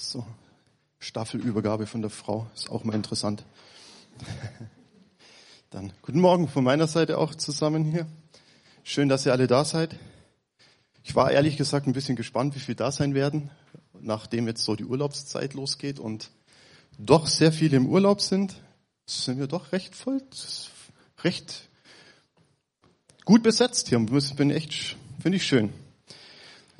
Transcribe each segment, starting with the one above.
So, Staffelübergabe von der Frau ist auch mal interessant. Dann guten Morgen von meiner Seite auch zusammen hier. Schön, dass ihr alle da seid. Ich war ehrlich gesagt ein bisschen gespannt, wie viel da sein werden, nachdem jetzt so die Urlaubszeit losgeht und doch sehr viele im Urlaub sind. Sind wir doch recht voll, recht gut besetzt hier. Bin echt, finde ich schön.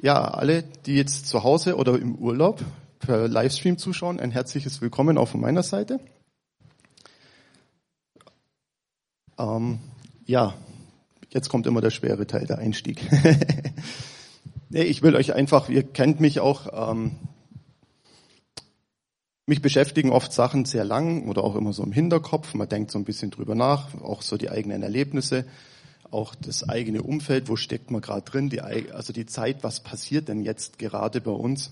Ja, alle, die jetzt zu Hause oder im Urlaub per Livestream zuschauen, ein herzliches Willkommen auch von meiner Seite. Ähm, ja, jetzt kommt immer der schwere Teil, der Einstieg. nee, ich will euch einfach, ihr kennt mich auch, ähm, mich beschäftigen oft Sachen sehr lang oder auch immer so im Hinterkopf. Man denkt so ein bisschen drüber nach, auch so die eigenen Erlebnisse, auch das eigene Umfeld, wo steckt man gerade drin, die, also die Zeit, was passiert denn jetzt gerade bei uns.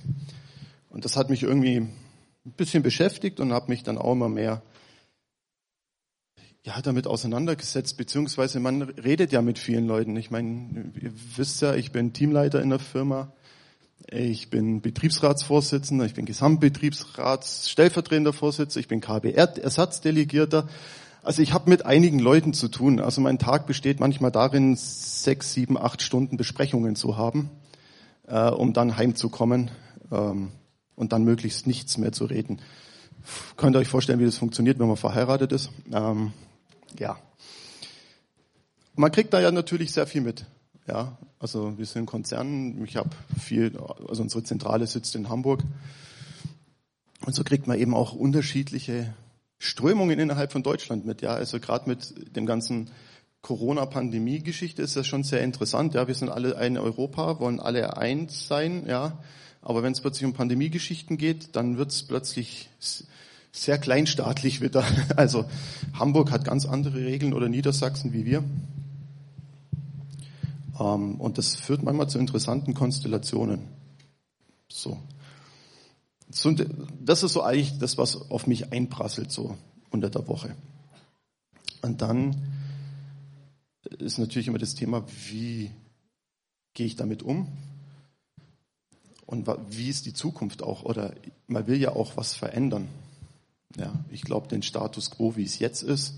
Und das hat mich irgendwie ein bisschen beschäftigt und habe mich dann auch immer mehr ja, damit auseinandergesetzt, beziehungsweise man redet ja mit vielen Leuten. Ich meine, ihr wisst ja, ich bin Teamleiter in der Firma, ich bin Betriebsratsvorsitzender, ich bin Gesamtbetriebsrats stellvertretender Vorsitzender, ich bin KBR-Ersatzdelegierter. Also ich habe mit einigen Leuten zu tun. Also mein Tag besteht manchmal darin, sechs, sieben, acht Stunden Besprechungen zu haben, äh, um dann heimzukommen. Ähm, und dann möglichst nichts mehr zu reden. Könnt ihr euch vorstellen, wie das funktioniert, wenn man verheiratet ist? Ähm, ja. Man kriegt da ja natürlich sehr viel mit. Ja, also wir sind Konzern. Ich habe viel, also unsere Zentrale sitzt in Hamburg. Und so kriegt man eben auch unterschiedliche Strömungen innerhalb von Deutschland mit. Ja, also gerade mit dem ganzen Corona-Pandemie-Geschichte ist das schon sehr interessant. Ja, wir sind alle ein Europa, wollen alle eins sein. Ja, aber wenn es plötzlich um Pandemiegeschichten geht, dann wird es plötzlich sehr kleinstaatlich wieder. Also Hamburg hat ganz andere Regeln oder Niedersachsen wie wir. Ähm, und das führt manchmal zu interessanten Konstellationen. So. Das ist so eigentlich das, was auf mich einprasselt, so unter der Woche. Und dann ist natürlich immer das Thema, wie gehe ich damit um? Und wie ist die Zukunft auch? Oder man will ja auch was verändern. Ja, ich glaube, den Status quo, wie es jetzt ist,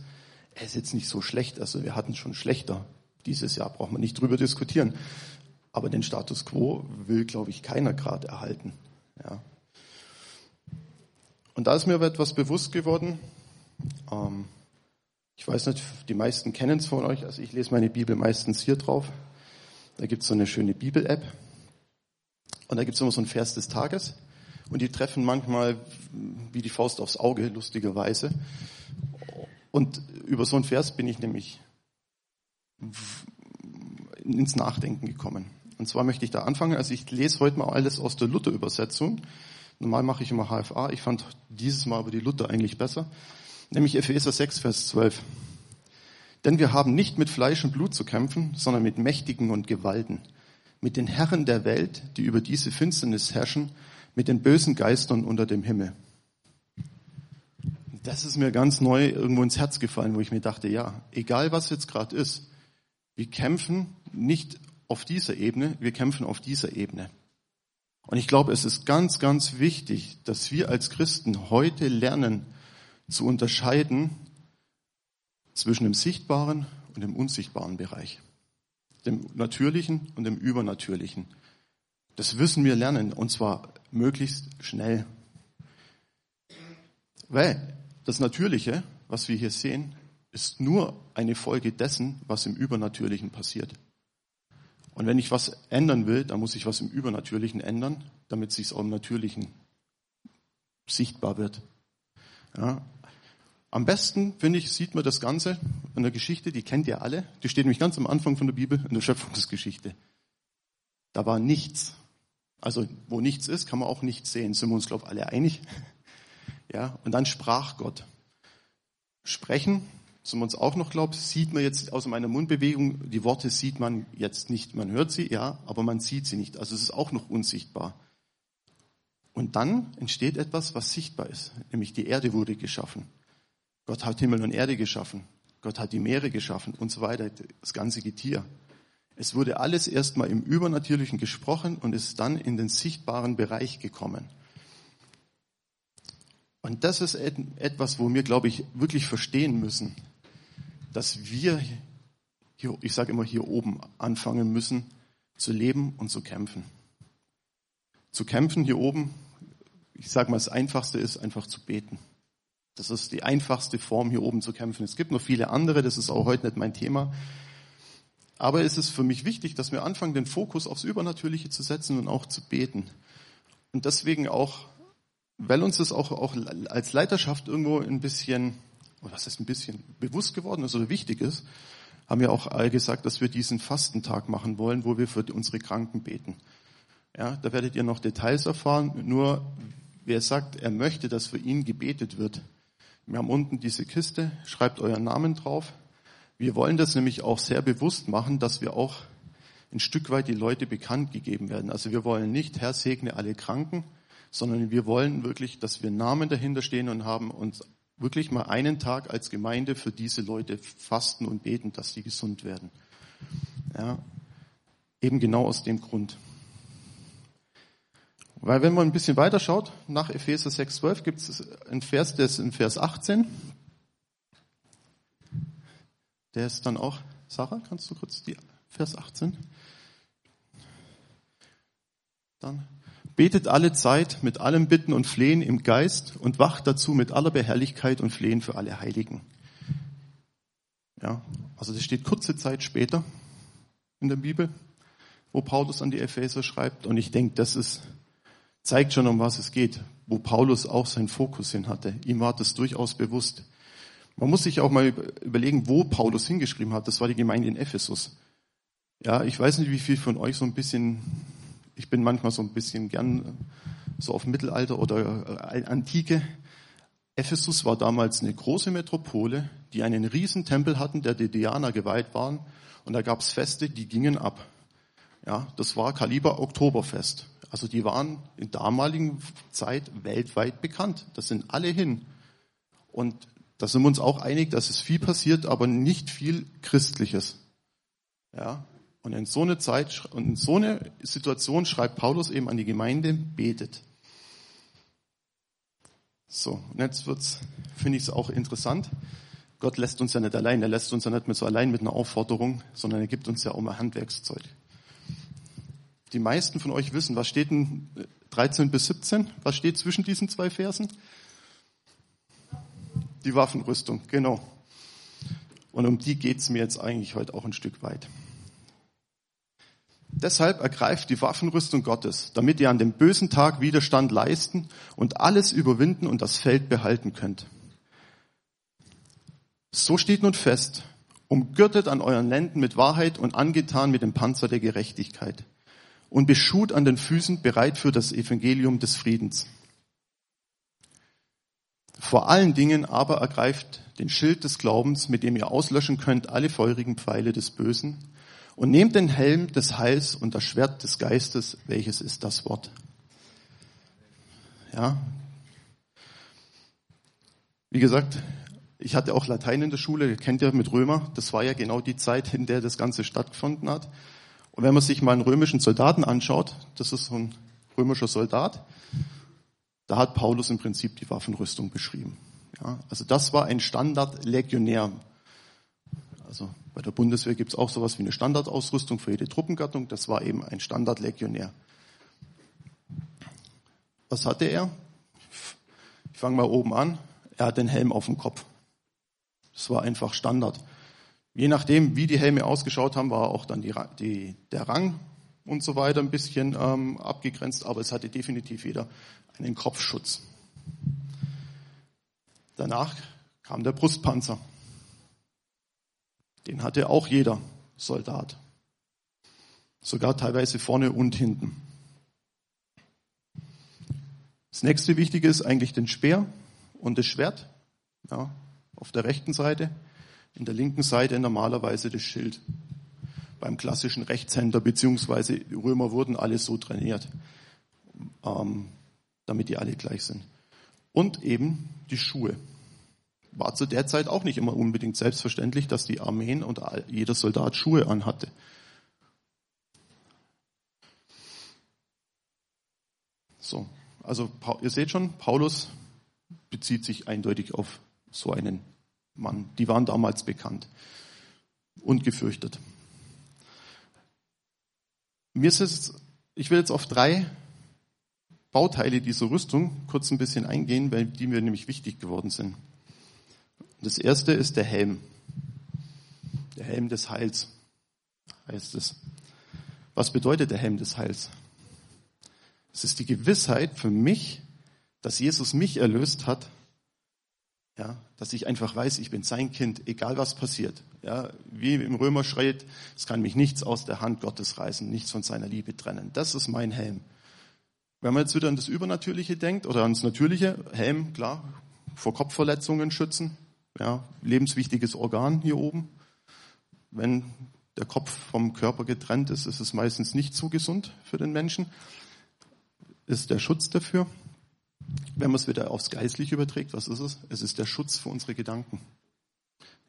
ist jetzt nicht so schlecht. Also wir hatten schon schlechter. Dieses Jahr braucht man nicht drüber diskutieren. Aber den Status quo will, glaube ich, keiner gerade erhalten. Ja. Und da ist mir etwas bewusst geworden. Ähm, ich weiß nicht, die meisten kennen es von euch. Also ich lese meine Bibel meistens hier drauf. Da gibt es so eine schöne Bibel-App. Und da gibt es immer so einen Vers des Tages. Und die treffen manchmal wie die Faust aufs Auge, lustigerweise. Und über so einen Vers bin ich nämlich ins Nachdenken gekommen. Und zwar möchte ich da anfangen. Also ich lese heute mal alles aus der Luther-Übersetzung. Normal mache ich immer HFA. Ich fand dieses Mal aber die Luther eigentlich besser. Nämlich Epheser 6, Vers 12. Denn wir haben nicht mit Fleisch und Blut zu kämpfen, sondern mit Mächtigen und Gewalten mit den Herren der Welt, die über diese Finsternis herrschen, mit den bösen Geistern unter dem Himmel. Das ist mir ganz neu irgendwo ins Herz gefallen, wo ich mir dachte, ja, egal was jetzt gerade ist, wir kämpfen nicht auf dieser Ebene, wir kämpfen auf dieser Ebene. Und ich glaube, es ist ganz, ganz wichtig, dass wir als Christen heute lernen zu unterscheiden zwischen dem sichtbaren und dem unsichtbaren Bereich dem Natürlichen und dem Übernatürlichen. Das müssen wir lernen und zwar möglichst schnell. Weil das Natürliche, was wir hier sehen, ist nur eine Folge dessen, was im Übernatürlichen passiert. Und wenn ich was ändern will, dann muss ich was im Übernatürlichen ändern, damit es sich auch im Natürlichen sichtbar wird. Ja, am besten, finde ich, sieht man das Ganze in der Geschichte, die kennt ihr alle. Die steht nämlich ganz am Anfang von der Bibel, in der Schöpfungsgeschichte. Da war nichts. Also, wo nichts ist, kann man auch nichts sehen. Sind wir uns, glaube ich, alle einig? Ja, und dann sprach Gott. Sprechen, sind wir uns auch noch, glaube ich, sieht man jetzt aus meiner Mundbewegung, die Worte sieht man jetzt nicht. Man hört sie, ja, aber man sieht sie nicht. Also es ist auch noch unsichtbar. Und dann entsteht etwas, was sichtbar ist, nämlich die Erde wurde geschaffen. Gott hat Himmel und Erde geschaffen. Gott hat die Meere geschaffen und so weiter, das ganze Getier. Es wurde alles erstmal im Übernatürlichen gesprochen und ist dann in den sichtbaren Bereich gekommen. Und das ist etwas, wo wir, glaube ich, wirklich verstehen müssen, dass wir, hier, ich sage immer hier oben, anfangen müssen zu leben und zu kämpfen. Zu kämpfen hier oben, ich sage mal, das Einfachste ist einfach zu beten. Das ist die einfachste Form, hier oben zu kämpfen. Es gibt noch viele andere, das ist auch heute nicht mein Thema. Aber es ist für mich wichtig, dass wir anfangen, den Fokus aufs Übernatürliche zu setzen und auch zu beten. Und deswegen auch, weil uns das auch, auch als Leiterschaft irgendwo ein bisschen, oder was ist ein bisschen bewusst geworden ist oder wichtig ist, haben wir auch gesagt, dass wir diesen Fastentag machen wollen, wo wir für unsere Kranken beten. Ja, da werdet ihr noch Details erfahren. Nur wer sagt, er möchte, dass für ihn gebetet wird. Wir haben unten diese Kiste, schreibt euren Namen drauf. Wir wollen das nämlich auch sehr bewusst machen, dass wir auch ein Stück weit die Leute bekannt gegeben werden. Also wir wollen nicht, Herr segne alle Kranken, sondern wir wollen wirklich, dass wir Namen dahinter stehen und haben uns wirklich mal einen Tag als Gemeinde für diese Leute fasten und beten, dass sie gesund werden. Ja, eben genau aus dem Grund. Weil wenn man ein bisschen weiter schaut, nach Epheser 6,12 gibt es einen Vers, der ist in Vers 18. Der ist dann auch, Sarah, kannst du kurz die Vers 18? Dann betet alle Zeit mit allem Bitten und Flehen im Geist und wacht dazu mit aller Beherrlichkeit und Flehen für alle Heiligen. Ja, also das steht kurze Zeit später in der Bibel, wo Paulus an die Epheser schreibt. Und ich denke, das ist, zeigt schon, um was es geht, wo Paulus auch seinen Fokus hin hatte. Ihm war das durchaus bewusst. Man muss sich auch mal überlegen, wo Paulus hingeschrieben hat. Das war die Gemeinde in Ephesus. Ja, ich weiß nicht, wie viel von euch so ein bisschen ich bin manchmal so ein bisschen gern so auf Mittelalter oder äh, Antike. Ephesus war damals eine große Metropole, die einen riesen Tempel hatten, der der Diana geweiht waren. Und da gab es Feste, die gingen ab. Ja, das war Kaliber Oktoberfest. Also die waren in damaligen Zeit weltweit bekannt. Das sind alle hin. Und da sind wir uns auch einig, dass es viel passiert, aber nicht viel Christliches. Ja, und in so eine Zeit und in so eine Situation schreibt Paulus eben an die Gemeinde, betet. So, und jetzt wird's, finde ich es auch interessant. Gott lässt uns ja nicht allein. Er lässt uns ja nicht mit so allein mit einer Aufforderung, sondern er gibt uns ja auch mal Handwerkszeug. Die meisten von euch wissen, was steht in 13 bis 17? Was steht zwischen diesen zwei Versen? Die Waffenrüstung, genau. Und um die geht's mir jetzt eigentlich heute auch ein Stück weit. Deshalb ergreift die Waffenrüstung Gottes, damit ihr an dem bösen Tag Widerstand leisten und alles überwinden und das Feld behalten könnt. So steht nun fest, umgürtet an euren Lenden mit Wahrheit und angetan mit dem Panzer der Gerechtigkeit und beschut an den Füßen bereit für das Evangelium des Friedens. Vor allen Dingen aber ergreift den Schild des Glaubens, mit dem ihr auslöschen könnt alle feurigen Pfeile des Bösen und nehmt den Helm des Heils und das Schwert des Geistes, welches ist das Wort. Ja. Wie gesagt, ich hatte auch Latein in der Schule, kennt ihr mit Römer. Das war ja genau die Zeit, in der das Ganze stattgefunden hat. Und wenn man sich mal einen römischen Soldaten anschaut, das ist so ein römischer Soldat, da hat Paulus im Prinzip die Waffenrüstung beschrieben. Ja, also das war ein Standard-Legionär. Also bei der Bundeswehr gibt es auch sowas wie eine Standardausrüstung für jede Truppengattung. Das war eben ein Standardlegionär. Was hatte er? Ich fange mal oben an. Er hat den Helm auf dem Kopf. Das war einfach Standard. Je nachdem, wie die Helme ausgeschaut haben, war auch dann die, die, der Rang und so weiter ein bisschen ähm, abgegrenzt, aber es hatte definitiv jeder einen Kopfschutz. Danach kam der Brustpanzer. Den hatte auch jeder Soldat. Sogar teilweise vorne und hinten. Das nächste Wichtige ist eigentlich den Speer und das Schwert. Ja, auf der rechten Seite. In der linken Seite normalerweise das Schild. Beim klassischen Rechtshänder, beziehungsweise Römer wurden alle so trainiert, ähm, damit die alle gleich sind. Und eben die Schuhe war zu der Zeit auch nicht immer unbedingt selbstverständlich, dass die Armeen und jeder Soldat Schuhe anhatte. So, also ihr seht schon, Paulus bezieht sich eindeutig auf so einen Mann. Die waren damals bekannt und gefürchtet. Mir ist es, ich will jetzt auf drei Bauteile dieser Rüstung kurz ein bisschen eingehen, weil die mir nämlich wichtig geworden sind. Das erste ist der Helm. Der Helm des Heils heißt es. Was bedeutet der Helm des Heils? Es ist die Gewissheit für mich, dass Jesus mich erlöst hat, ja, dass ich einfach weiß, ich bin sein Kind, egal was passiert. Ja, wie im Römer schreit, es kann mich nichts aus der Hand Gottes reißen, nichts von seiner Liebe trennen. Das ist mein Helm. Wenn man jetzt wieder an das Übernatürliche denkt oder ans Natürliche, Helm, klar, vor Kopfverletzungen schützen, ja, lebenswichtiges Organ hier oben. Wenn der Kopf vom Körper getrennt ist, ist es meistens nicht so gesund für den Menschen. Ist der Schutz dafür. Wenn man es wieder aufs Geistliche überträgt, was ist es? Es ist der Schutz für unsere Gedanken.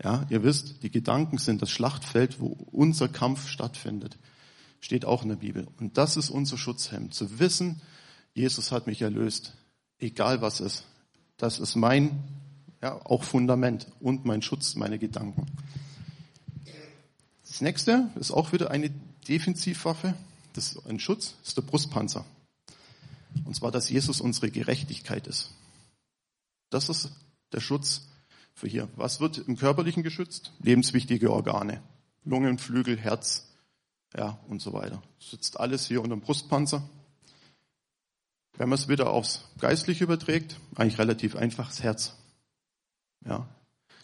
Ja, ihr wisst, die Gedanken sind das Schlachtfeld, wo unser Kampf stattfindet. Steht auch in der Bibel. Und das ist unser Schutzhemd. Zu wissen, Jesus hat mich erlöst. Egal was ist. Das ist mein, ja, auch Fundament und mein Schutz, meine Gedanken. Das nächste ist auch wieder eine Defensivwaffe. Das ist ein Schutz, ist der Brustpanzer. Und zwar, dass Jesus unsere Gerechtigkeit ist. Das ist der Schutz für hier. Was wird im Körperlichen geschützt? Lebenswichtige Organe. Lungen, Flügel, Herz, ja, und so weiter. Das sitzt alles hier unter dem Brustpanzer. Wenn man es wieder aufs Geistliche überträgt, eigentlich relativ einfach, das Herz. Ja.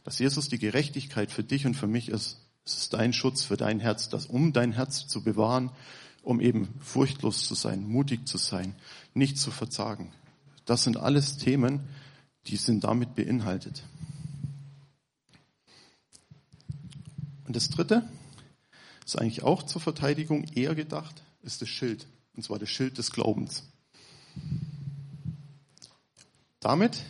Dass Jesus die Gerechtigkeit für dich und für mich ist. Es ist dein Schutz für dein Herz, das um dein Herz zu bewahren, um eben furchtlos zu sein, mutig zu sein, nicht zu verzagen. Das sind alles Themen, die sind damit beinhaltet. Und das dritte ist eigentlich auch zur Verteidigung eher gedacht, ist das Schild. Und zwar das Schild des Glaubens. Damit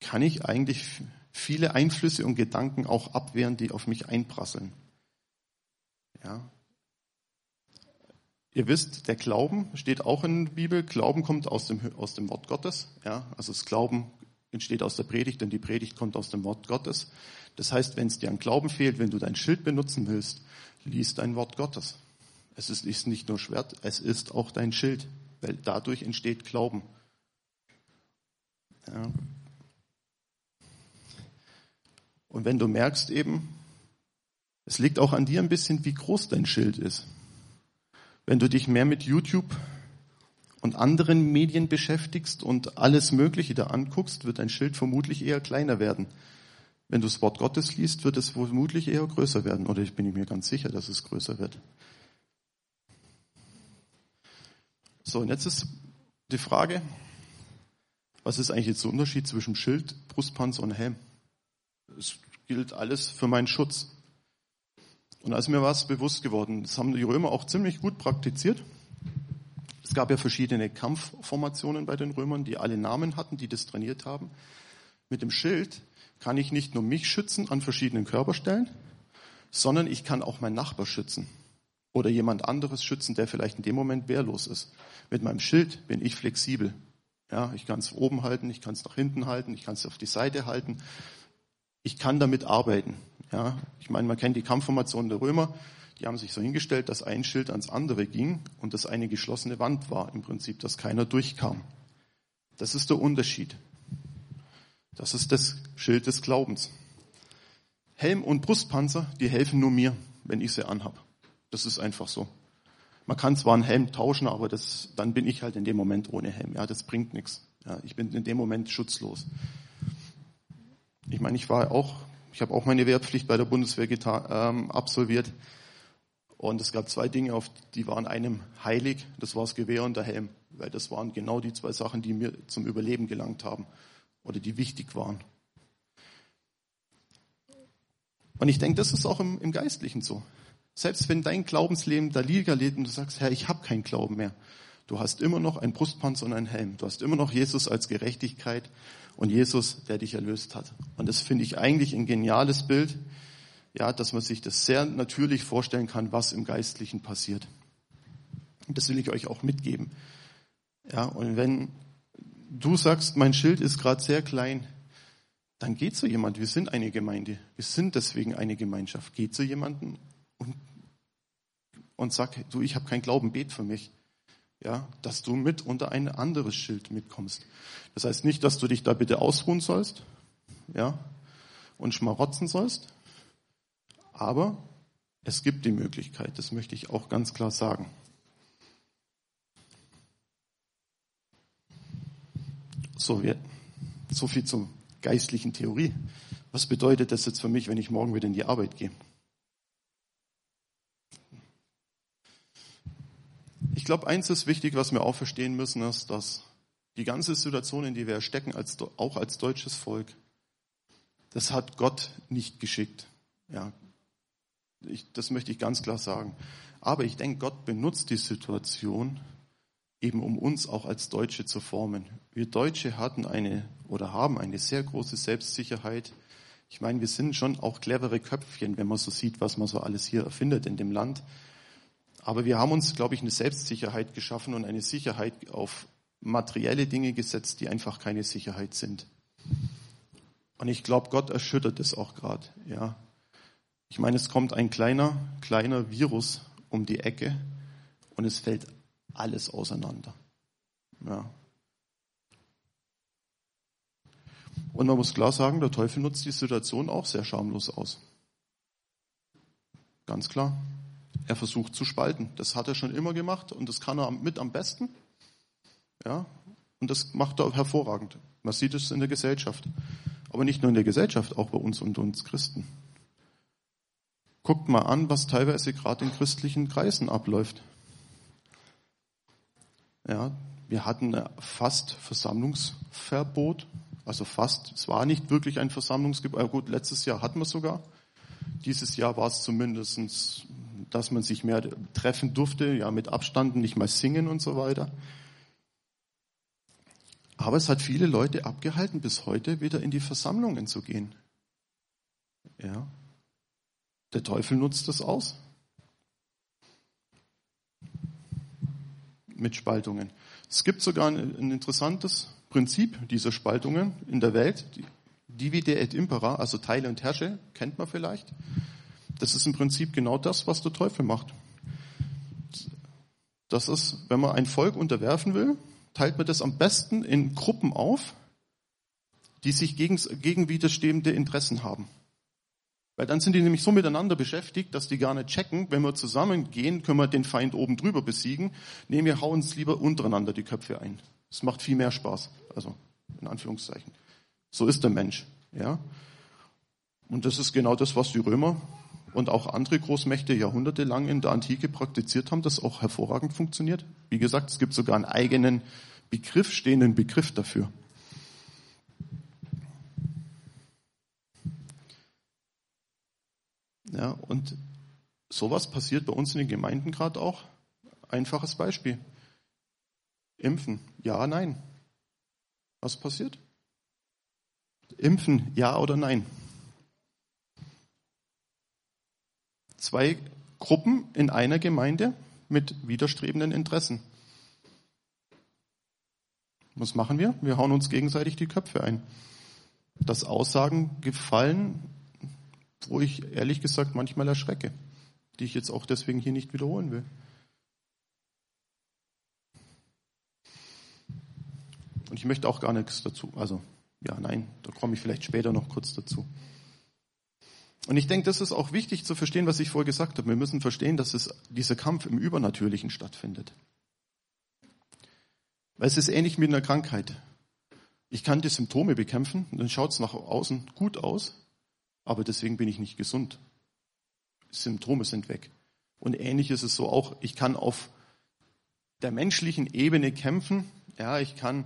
kann ich eigentlich viele Einflüsse und Gedanken auch abwehren, die auf mich einprasseln. Ja, Ihr wisst, der Glauben steht auch in der Bibel. Glauben kommt aus dem, aus dem Wort Gottes. Ja, also das Glauben entsteht aus der Predigt, denn die Predigt kommt aus dem Wort Gottes. Das heißt, wenn es dir an Glauben fehlt, wenn du dein Schild benutzen willst, liest dein Wort Gottes. Es ist, nicht nur Schwert, es ist auch dein Schild, weil dadurch entsteht Glauben. Ja. Und wenn du merkst eben, es liegt auch an dir ein bisschen, wie groß dein Schild ist. Wenn du dich mehr mit YouTube und anderen Medien beschäftigst und alles Mögliche da anguckst, wird dein Schild vermutlich eher kleiner werden. Wenn du das Wort Gottes liest, wird es vermutlich eher größer werden. Oder ich bin mir ganz sicher, dass es größer wird. So, und jetzt ist die Frage, was ist eigentlich jetzt der Unterschied zwischen Schild, Brustpanzer und Helm? Es gilt alles für meinen Schutz. Und als mir was bewusst geworden, das haben die Römer auch ziemlich gut praktiziert. Es gab ja verschiedene Kampfformationen bei den Römern, die alle Namen hatten, die das trainiert haben. Mit dem Schild kann ich nicht nur mich schützen an verschiedenen Körperstellen, sondern ich kann auch meinen Nachbar schützen oder jemand anderes schützen, der vielleicht in dem Moment wehrlos ist. Mit meinem Schild bin ich flexibel. Ja, ich kann es oben halten, ich kann es nach hinten halten, ich kann es auf die Seite halten. Ich kann damit arbeiten. Ja, ich meine, man kennt die Kampfformation der Römer. Die haben sich so hingestellt, dass ein Schild ans andere ging und das eine geschlossene Wand war, im Prinzip, dass keiner durchkam. Das ist der Unterschied. Das ist das Schild des Glaubens. Helm und Brustpanzer, die helfen nur mir, wenn ich sie anhab. Das ist einfach so. Man kann zwar einen Helm tauschen, aber das, dann bin ich halt in dem Moment ohne Helm. Ja, das bringt nichts. Ja, ich bin in dem Moment schutzlos. Ich meine, ich war auch ich habe auch meine Wehrpflicht bei der Bundeswehr ähm, absolviert. Und es gab zwei Dinge, auf die waren einem heilig. Das war das Gewehr und der Helm. Weil das waren genau die zwei Sachen, die mir zum Überleben gelangt haben. Oder die wichtig waren. Und ich denke, das ist auch im, im Geistlichen so. Selbst wenn dein Glaubensleben da Liga lebt und du sagst, Herr, ich habe keinen Glauben mehr. Du hast immer noch einen Brustpanzer und einen Helm. Du hast immer noch Jesus als Gerechtigkeit und Jesus, der dich erlöst hat. Und das finde ich eigentlich ein geniales Bild, ja, dass man sich das sehr natürlich vorstellen kann, was im Geistlichen passiert. Und das will ich euch auch mitgeben. Ja, und wenn du sagst, mein Schild ist gerade sehr klein, dann geht zu jemand. Wir sind eine Gemeinde. Wir sind deswegen eine Gemeinschaft. Geh zu jemandem und, und sag, du, ich habe keinen Glauben, bet für mich. Ja, dass du mit unter ein anderes Schild mitkommst. Das heißt nicht, dass du dich da bitte ausruhen sollst, ja, und schmarotzen sollst, aber es gibt die Möglichkeit, das möchte ich auch ganz klar sagen. So, wir, so viel zur geistlichen Theorie. Was bedeutet das jetzt für mich, wenn ich morgen wieder in die Arbeit gehe? Ich glaube, eins ist wichtig, was wir auch verstehen müssen, ist, dass die ganze Situation, in die wir stecken, als, auch als deutsches Volk, das hat Gott nicht geschickt. Ja, ich, das möchte ich ganz klar sagen. Aber ich denke, Gott benutzt die Situation, eben um uns auch als Deutsche zu formen. Wir Deutsche hatten eine oder haben eine sehr große Selbstsicherheit. Ich meine, wir sind schon auch clevere Köpfchen, wenn man so sieht, was man so alles hier erfindet in dem Land. Aber wir haben uns, glaube ich, eine Selbstsicherheit geschaffen und eine Sicherheit auf materielle Dinge gesetzt, die einfach keine Sicherheit sind. Und ich glaube, Gott erschüttert es auch gerade. Ja, ich meine, es kommt ein kleiner, kleiner Virus um die Ecke und es fällt alles auseinander. Ja. Und man muss klar sagen, der Teufel nutzt die Situation auch sehr schamlos aus. Ganz klar. Er versucht zu spalten. Das hat er schon immer gemacht und das kann er mit am besten. Ja. Und das macht er hervorragend. Man sieht es in der Gesellschaft. Aber nicht nur in der Gesellschaft, auch bei uns und uns Christen. Guckt mal an, was teilweise gerade in christlichen Kreisen abläuft. Ja, wir hatten fast Versammlungsverbot, also fast. Es war nicht wirklich ein Versammlungsgebot. Gut, letztes Jahr hatten wir sogar. Dieses Jahr war es zumindestens, dass man sich mehr treffen durfte, ja, mit Abstand, nicht mal singen und so weiter. Aber es hat viele Leute abgehalten, bis heute wieder in die Versammlungen zu gehen. Ja. Der Teufel nutzt das aus. mit Spaltungen. Es gibt sogar ein, ein interessantes Prinzip dieser Spaltungen in der Welt. Divide et impera, also teile und herrsche, kennt man vielleicht. Das ist im Prinzip genau das, was der Teufel macht. Das ist, wenn man ein Volk unterwerfen will, teilt man das am besten in Gruppen auf, die sich gegen, gegen widerstehende Interessen haben. Weil dann sind die nämlich so miteinander beschäftigt, dass die gar nicht checken, wenn wir zusammengehen, können wir den Feind oben drüber besiegen. Nee, wir hauen uns lieber untereinander die Köpfe ein. Das macht viel mehr Spaß. Also, in Anführungszeichen. So ist der Mensch, ja. Und das ist genau das, was die Römer und auch andere Großmächte jahrhundertelang in der Antike praktiziert haben, das auch hervorragend funktioniert. Wie gesagt, es gibt sogar einen eigenen Begriff, stehenden Begriff dafür. Ja, und sowas passiert bei uns in den Gemeinden gerade auch. Einfaches Beispiel. Impfen, ja, nein. Was passiert? Impfen, ja oder nein? Zwei Gruppen in einer Gemeinde mit widerstrebenden Interessen. Was machen wir? Wir hauen uns gegenseitig die Köpfe ein. Dass Aussagen gefallen, wo ich ehrlich gesagt manchmal erschrecke, die ich jetzt auch deswegen hier nicht wiederholen will. Und ich möchte auch gar nichts dazu. Also, ja, nein, da komme ich vielleicht später noch kurz dazu. Und ich denke, das ist auch wichtig zu verstehen, was ich vorher gesagt habe. Wir müssen verstehen, dass es, dieser Kampf im Übernatürlichen stattfindet. Weil es ist ähnlich mit einer Krankheit. Ich kann die Symptome bekämpfen, dann schaut es nach außen gut aus, aber deswegen bin ich nicht gesund. Symptome sind weg. Und ähnlich ist es so auch, ich kann auf der menschlichen Ebene kämpfen. Ja, ich kann,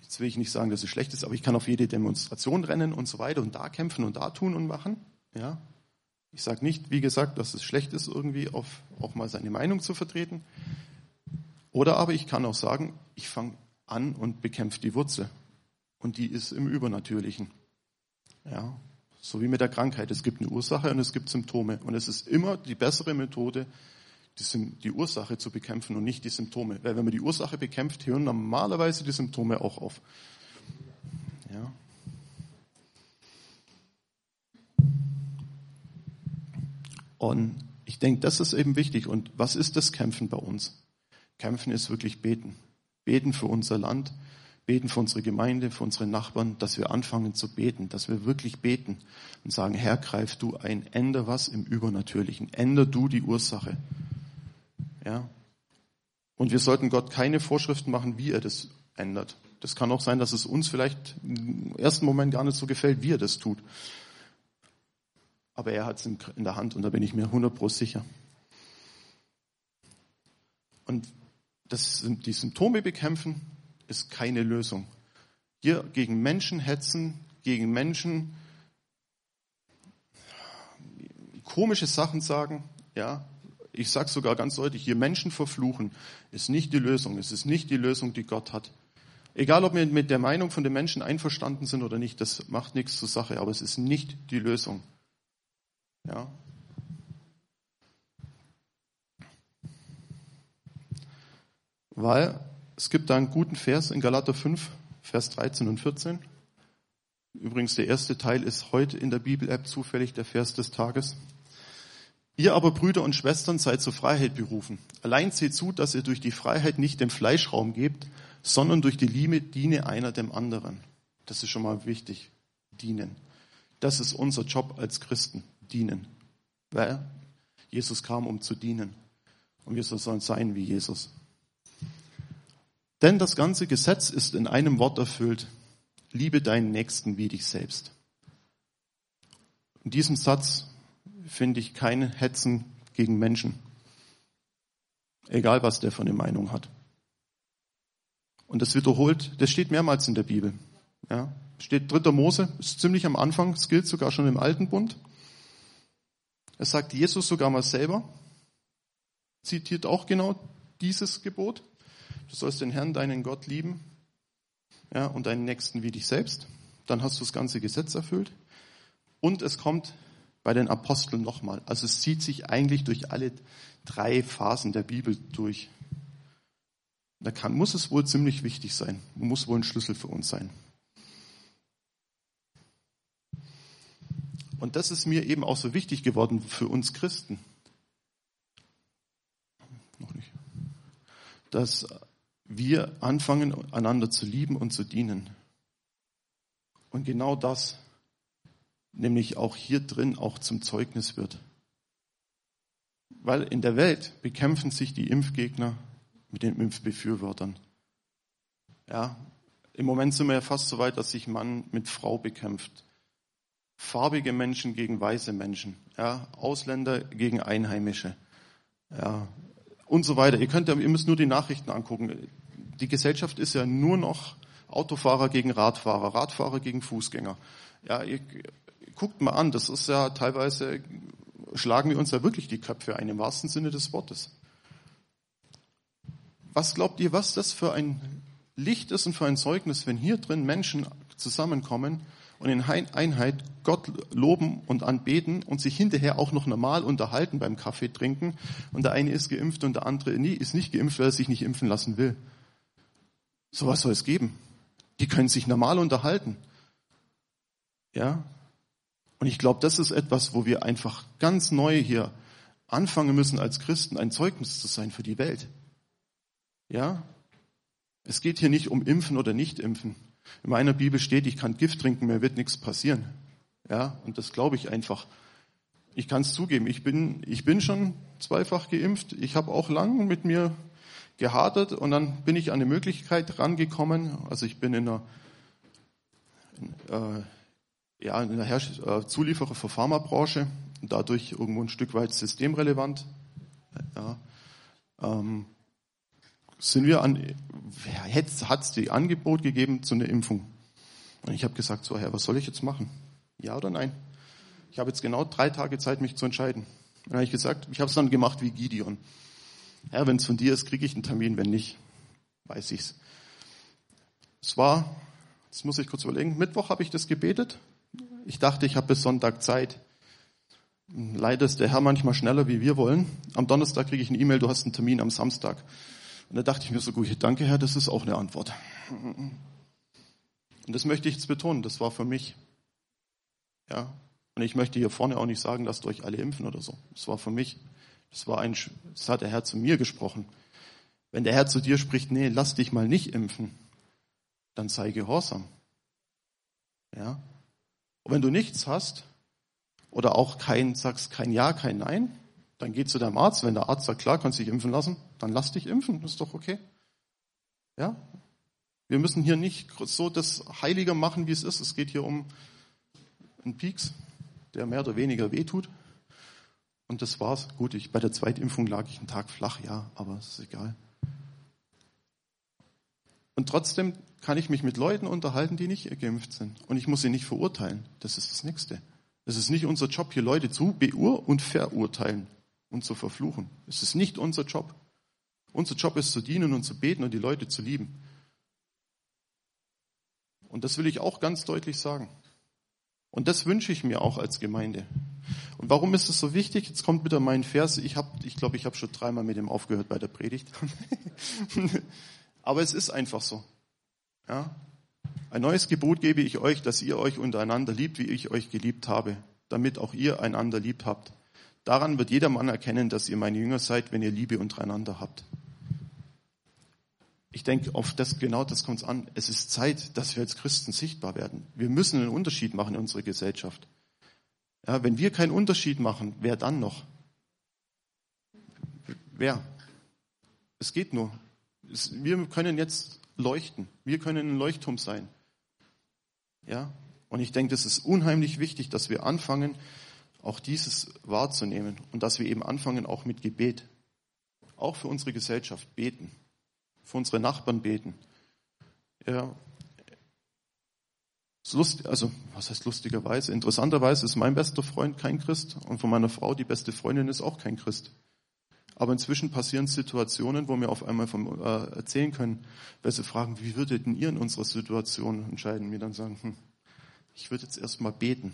jetzt will ich nicht sagen, dass es schlecht ist, aber ich kann auf jede Demonstration rennen und so weiter und da kämpfen und da tun und machen. Ja, ich sage nicht, wie gesagt, dass es schlecht ist, irgendwie auf, auch mal seine Meinung zu vertreten. Oder aber ich kann auch sagen, ich fange an und bekämpfe die Wurzel. Und die ist im Übernatürlichen. Ja, so wie mit der Krankheit. Es gibt eine Ursache und es gibt Symptome. Und es ist immer die bessere Methode, die, die Ursache zu bekämpfen und nicht die Symptome. Weil wenn man die Ursache bekämpft, hören normalerweise die Symptome auch auf. Ja. Und ich denke, das ist eben wichtig. Und was ist das Kämpfen bei uns? Kämpfen ist wirklich beten. Beten für unser Land, beten für unsere Gemeinde, für unsere Nachbarn, dass wir anfangen zu beten, dass wir wirklich beten und sagen, Herr, greif du ein, änder was im Übernatürlichen, änder du die Ursache. Ja. Und wir sollten Gott keine Vorschriften machen, wie er das ändert. Das kann auch sein, dass es uns vielleicht im ersten Moment gar nicht so gefällt, wie er das tut aber er hat es in der Hand und da bin ich mir 100% sicher. Und das, die Symptome bekämpfen ist keine Lösung. Hier gegen Menschen hetzen, gegen Menschen komische Sachen sagen, ja, ich sage sogar ganz deutlich, hier Menschen verfluchen, ist nicht die Lösung. Es ist nicht die Lösung, die Gott hat. Egal, ob wir mit der Meinung von den Menschen einverstanden sind oder nicht, das macht nichts zur Sache, aber es ist nicht die Lösung. Ja. Weil es gibt da einen guten Vers in Galater 5, Vers 13 und 14. Übrigens, der erste Teil ist heute in der Bibel-App zufällig der Vers des Tages. Ihr aber Brüder und Schwestern seid zur Freiheit berufen. Allein seht zu, dass ihr durch die Freiheit nicht dem Fleischraum gebt, sondern durch die Liebe diene einer dem anderen. Das ist schon mal wichtig. Dienen. Das ist unser Job als Christen dienen. Weil Jesus kam, um zu dienen. Und wir sollen sein wie Jesus. Denn das ganze Gesetz ist in einem Wort erfüllt. Liebe deinen Nächsten wie dich selbst. In diesem Satz finde ich kein Hetzen gegen Menschen. Egal, was der für eine Meinung hat. Und das wiederholt, das steht mehrmals in der Bibel. Ja, steht dritter Mose, ist ziemlich am Anfang, es gilt sogar schon im Alten Bund. Es sagt Jesus sogar mal selber, zitiert auch genau dieses Gebot. Du sollst den Herrn, deinen Gott lieben, ja, und deinen Nächsten wie dich selbst. Dann hast du das ganze Gesetz erfüllt. Und es kommt bei den Aposteln nochmal. Also es zieht sich eigentlich durch alle drei Phasen der Bibel durch. Da kann, muss es wohl ziemlich wichtig sein. Muss wohl ein Schlüssel für uns sein. Und das ist mir eben auch so wichtig geworden für uns Christen. Noch nicht. Dass wir anfangen, einander zu lieben und zu dienen. Und genau das nämlich auch hier drin auch zum Zeugnis wird. Weil in der Welt bekämpfen sich die Impfgegner mit den Impfbefürwortern. Ja, im Moment sind wir ja fast so weit, dass sich Mann mit Frau bekämpft farbige Menschen gegen weiße Menschen, ja, Ausländer gegen Einheimische, ja, und so weiter. Ihr könnt, ihr müsst nur die Nachrichten angucken. Die Gesellschaft ist ja nur noch Autofahrer gegen Radfahrer, Radfahrer gegen Fußgänger. Ja, ihr, guckt mal an, das ist ja teilweise, schlagen wir uns ja wirklich die Köpfe ein, im wahrsten Sinne des Wortes. Was glaubt ihr, was das für ein Licht ist und für ein Zeugnis, wenn hier drin Menschen zusammenkommen, und in Einheit Gott loben und anbeten und sich hinterher auch noch normal unterhalten beim Kaffee trinken. Und der eine ist geimpft und der andere ist nicht geimpft, weil er sich nicht impfen lassen will. Sowas soll es geben. Die können sich normal unterhalten. Ja? Und ich glaube, das ist etwas, wo wir einfach ganz neu hier anfangen müssen, als Christen ein Zeugnis zu sein für die Welt. Ja? Es geht hier nicht um Impfen oder Nicht-Impfen. In meiner Bibel steht, ich kann Gift trinken, mir wird nichts passieren. Ja, und das glaube ich einfach. Ich kann es zugeben, ich bin, ich bin schon zweifach geimpft. Ich habe auch lang mit mir gehadert und dann bin ich an eine Möglichkeit rangekommen. Also ich bin in einer, in, äh, ja, in der Herst äh, Zulieferer für Pharmabranche und dadurch irgendwo ein Stück weit systemrelevant. Ja, ähm, sind wir an, hat es die Angebot gegeben zu einer Impfung. Und ich habe gesagt, so Herr, was soll ich jetzt machen? Ja oder nein? Ich habe jetzt genau drei Tage Zeit, mich zu entscheiden. Dann habe ich gesagt, ich habe es dann gemacht wie Gideon. Herr, wenn es von dir ist, kriege ich einen Termin, wenn nicht, weiß ich's. Es war, das muss ich kurz überlegen, Mittwoch habe ich das gebetet. Ich dachte, ich habe bis Sonntag Zeit. Leider ist der Herr manchmal schneller, wie wir wollen. Am Donnerstag kriege ich eine E-Mail, du hast einen Termin am Samstag. Und da dachte ich mir so, gut, danke Herr, das ist auch eine Antwort. Und das möchte ich jetzt betonen, das war für mich. Ja. Und ich möchte hier vorne auch nicht sagen, lasst euch alle impfen oder so. Das war für mich. Das war ein, das hat der Herr zu mir gesprochen. Wenn der Herr zu dir spricht, nee, lass dich mal nicht impfen, dann sei gehorsam. Ja. Und wenn du nichts hast, oder auch kein, sagst kein Ja, kein Nein, dann geh zu deinem Arzt. Wenn der Arzt sagt, klar, kannst dich impfen lassen, dann lass dich impfen, das ist doch okay. Ja? Wir müssen hier nicht so das heiliger machen, wie es ist. Es geht hier um einen Pieks, der mehr oder weniger wehtut. Und das war's. Gut, ich, bei der Zweitimpfung lag ich einen Tag flach, ja, aber es ist egal. Und trotzdem kann ich mich mit Leuten unterhalten, die nicht geimpft sind. Und ich muss sie nicht verurteilen. Das ist das Nächste. Es ist nicht unser Job, hier Leute zu beur- und verurteilen und zu verfluchen. Es ist nicht unser Job. Unser Job ist zu dienen und zu beten und die Leute zu lieben. Und das will ich auch ganz deutlich sagen. Und das wünsche ich mir auch als Gemeinde. Und warum ist es so wichtig? Jetzt kommt wieder mein Vers. Ich habe, ich glaube, ich habe schon dreimal mit dem aufgehört bei der Predigt. Aber es ist einfach so. Ja? Ein neues Gebot gebe ich euch, dass ihr euch untereinander liebt, wie ich euch geliebt habe, damit auch ihr einander liebt habt. Daran wird jeder Mann erkennen, dass ihr meine Jünger seid, wenn ihr Liebe untereinander habt. Ich denke, auf das, genau das kommt es an. Es ist Zeit, dass wir als Christen sichtbar werden. Wir müssen einen Unterschied machen in unserer Gesellschaft. Ja, wenn wir keinen Unterschied machen, wer dann noch? Wer? Es geht nur. Es, wir können jetzt leuchten. Wir können ein Leuchtturm sein. Ja? Und ich denke, das ist unheimlich wichtig, dass wir anfangen, auch dieses wahrzunehmen und dass wir eben anfangen, auch mit Gebet, auch für unsere Gesellschaft beten, für unsere Nachbarn beten. Ja, Lust, also was heißt lustigerweise? Interessanterweise ist mein bester Freund kein Christ und von meiner Frau die beste Freundin ist auch kein Christ. Aber inzwischen passieren Situationen, wo wir auf einmal vom, äh, erzählen können, weil sie fragen, wie würdet denn ihr in unserer Situation entscheiden? Wir dann sagen, hm, ich würde jetzt erstmal beten.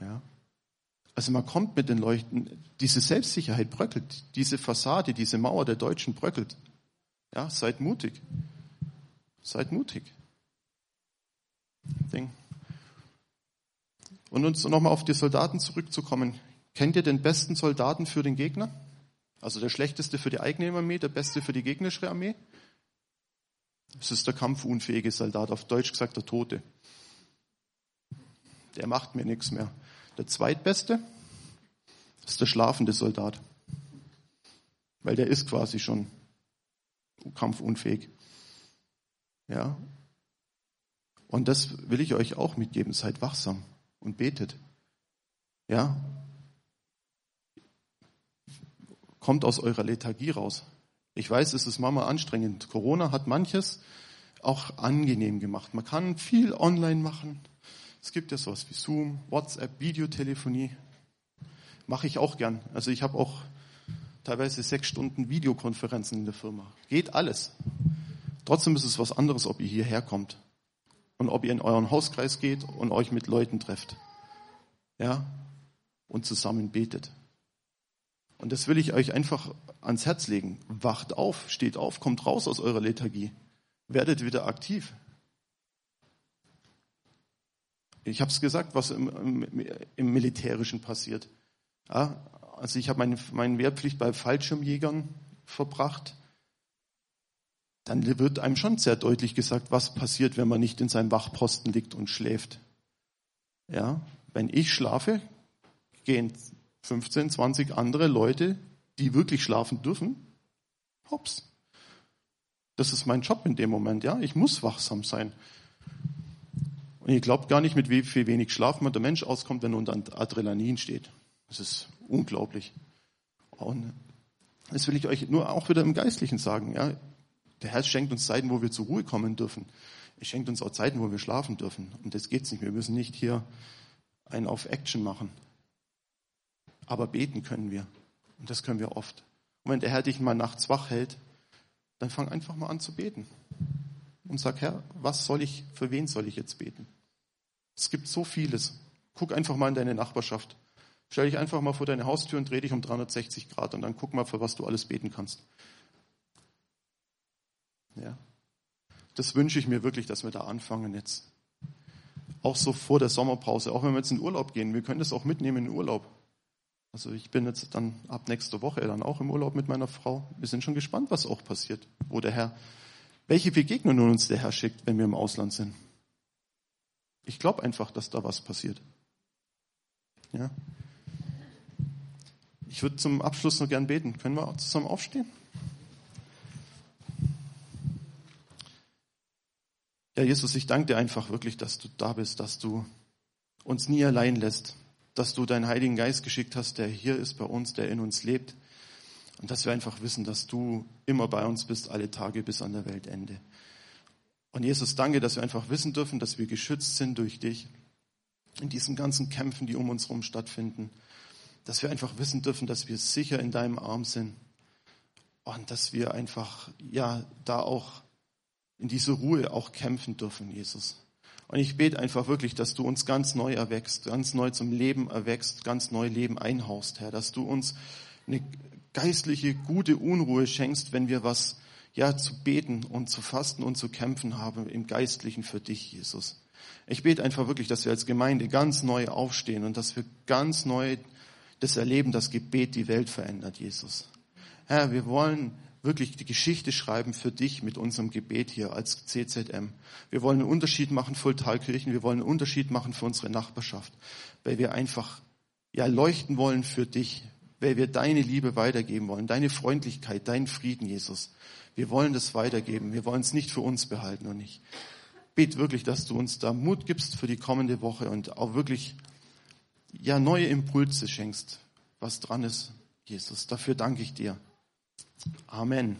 Ja. Also man kommt mit den Leuchten, diese Selbstsicherheit bröckelt, diese Fassade, diese Mauer der Deutschen bröckelt. Ja, seid mutig. Seid mutig. Ding. Und uns nochmal auf die Soldaten zurückzukommen. Kennt ihr den besten Soldaten für den Gegner? Also der schlechteste für die eigene Armee, der beste für die gegnerische Armee? Es ist der kampfunfähige Soldat, auf Deutsch gesagt der Tote. Der macht mir nichts mehr. Der zweitbeste ist der schlafende Soldat. Weil der ist quasi schon kampfunfähig. Ja. Und das will ich euch auch mitgeben. Seid wachsam und betet. Ja. Kommt aus eurer Lethargie raus. Ich weiß, es ist manchmal anstrengend. Corona hat manches auch angenehm gemacht. Man kann viel online machen. Es gibt ja sowas wie Zoom, WhatsApp, Videotelefonie. Mache ich auch gern. Also ich habe auch teilweise sechs Stunden Videokonferenzen in der Firma. Geht alles. Trotzdem ist es was anderes, ob ihr hierher kommt und ob ihr in euren Hauskreis geht und euch mit Leuten trefft. Ja? Und zusammen betet. Und das will ich euch einfach ans Herz legen. Wacht auf, steht auf, kommt raus aus eurer Lethargie. Werdet wieder aktiv. Ich habe es gesagt, was im, im, im, Militärischen passiert. Ja, also ich habe meine, meine Wehrpflicht bei Fallschirmjägern verbracht. Dann wird einem schon sehr deutlich gesagt, was passiert, wenn man nicht in seinem Wachposten liegt und schläft. Ja, wenn ich schlafe, gehen 15, 20 andere Leute, die wirklich schlafen dürfen, hops. Das ist mein Job in dem Moment, ja. Ich muss wachsam sein. Und ihr glaubt gar nicht, mit wie viel wenig Schlaf man der Mensch auskommt, wenn er unter Adrenalin steht. Das ist unglaublich. Und das will ich euch nur auch wieder im Geistlichen sagen, ja. Der Herr schenkt uns Zeiten, wo wir zur Ruhe kommen dürfen. Er schenkt uns auch Zeiten, wo wir schlafen dürfen. Und das geht's nicht. Wir müssen nicht hier einen auf Action machen. Aber beten können wir. Und das können wir oft. Und wenn der Herr dich mal nachts wach hält, dann fang einfach mal an zu beten. Und sag, Herr, was soll ich, für wen soll ich jetzt beten? Es gibt so vieles. Guck einfach mal in deine Nachbarschaft. Stell dich einfach mal vor deine Haustür und dreh dich um 360 Grad und dann guck mal, für was du alles beten kannst. Ja. Das wünsche ich mir wirklich, dass wir da anfangen jetzt. Auch so vor der Sommerpause, auch wenn wir jetzt in Urlaub gehen. Wir können das auch mitnehmen in den Urlaub. Also ich bin jetzt dann ab nächster Woche dann auch im Urlaub mit meiner Frau. Wir sind schon gespannt, was auch passiert, wo der Herr, welche Begegnungen uns der Herr schickt, wenn wir im Ausland sind. Ich glaube einfach, dass da was passiert. Ja. Ich würde zum Abschluss noch gern beten. Können wir zusammen aufstehen? Ja, Jesus, ich danke dir einfach wirklich, dass du da bist, dass du uns nie allein lässt, dass du deinen Heiligen Geist geschickt hast, der hier ist bei uns, der in uns lebt. Und dass wir einfach wissen, dass du immer bei uns bist, alle Tage bis an der Weltende. Und Jesus, danke, dass wir einfach wissen dürfen, dass wir geschützt sind durch dich in diesen ganzen Kämpfen, die um uns herum stattfinden. Dass wir einfach wissen dürfen, dass wir sicher in deinem Arm sind. Und dass wir einfach, ja, da auch in diese Ruhe auch kämpfen dürfen, Jesus. Und ich bete einfach wirklich, dass du uns ganz neu erwächst, ganz neu zum Leben erwächst, ganz neu Leben einhaust, Herr, dass du uns eine geistliche, gute Unruhe schenkst, wenn wir was, ja, zu beten und zu fasten und zu kämpfen haben im Geistlichen für dich, Jesus. Ich bete einfach wirklich, dass wir als Gemeinde ganz neu aufstehen und dass wir ganz neu das erleben, dass Gebet die Welt verändert, Jesus. Herr, wir wollen wirklich die Geschichte schreiben für dich mit unserem Gebet hier als CZM. Wir wollen einen Unterschied machen für Talkirchen, wir wollen einen Unterschied machen für unsere Nachbarschaft, weil wir einfach ja leuchten wollen für dich, weil wir deine Liebe weitergeben wollen, deine Freundlichkeit, deinen Frieden, Jesus. Wir wollen das weitergeben. Wir wollen es nicht für uns behalten und ich bete wirklich, dass du uns da Mut gibst für die kommende Woche und auch wirklich ja neue Impulse schenkst, was dran ist, Jesus. Dafür danke ich dir. Amen.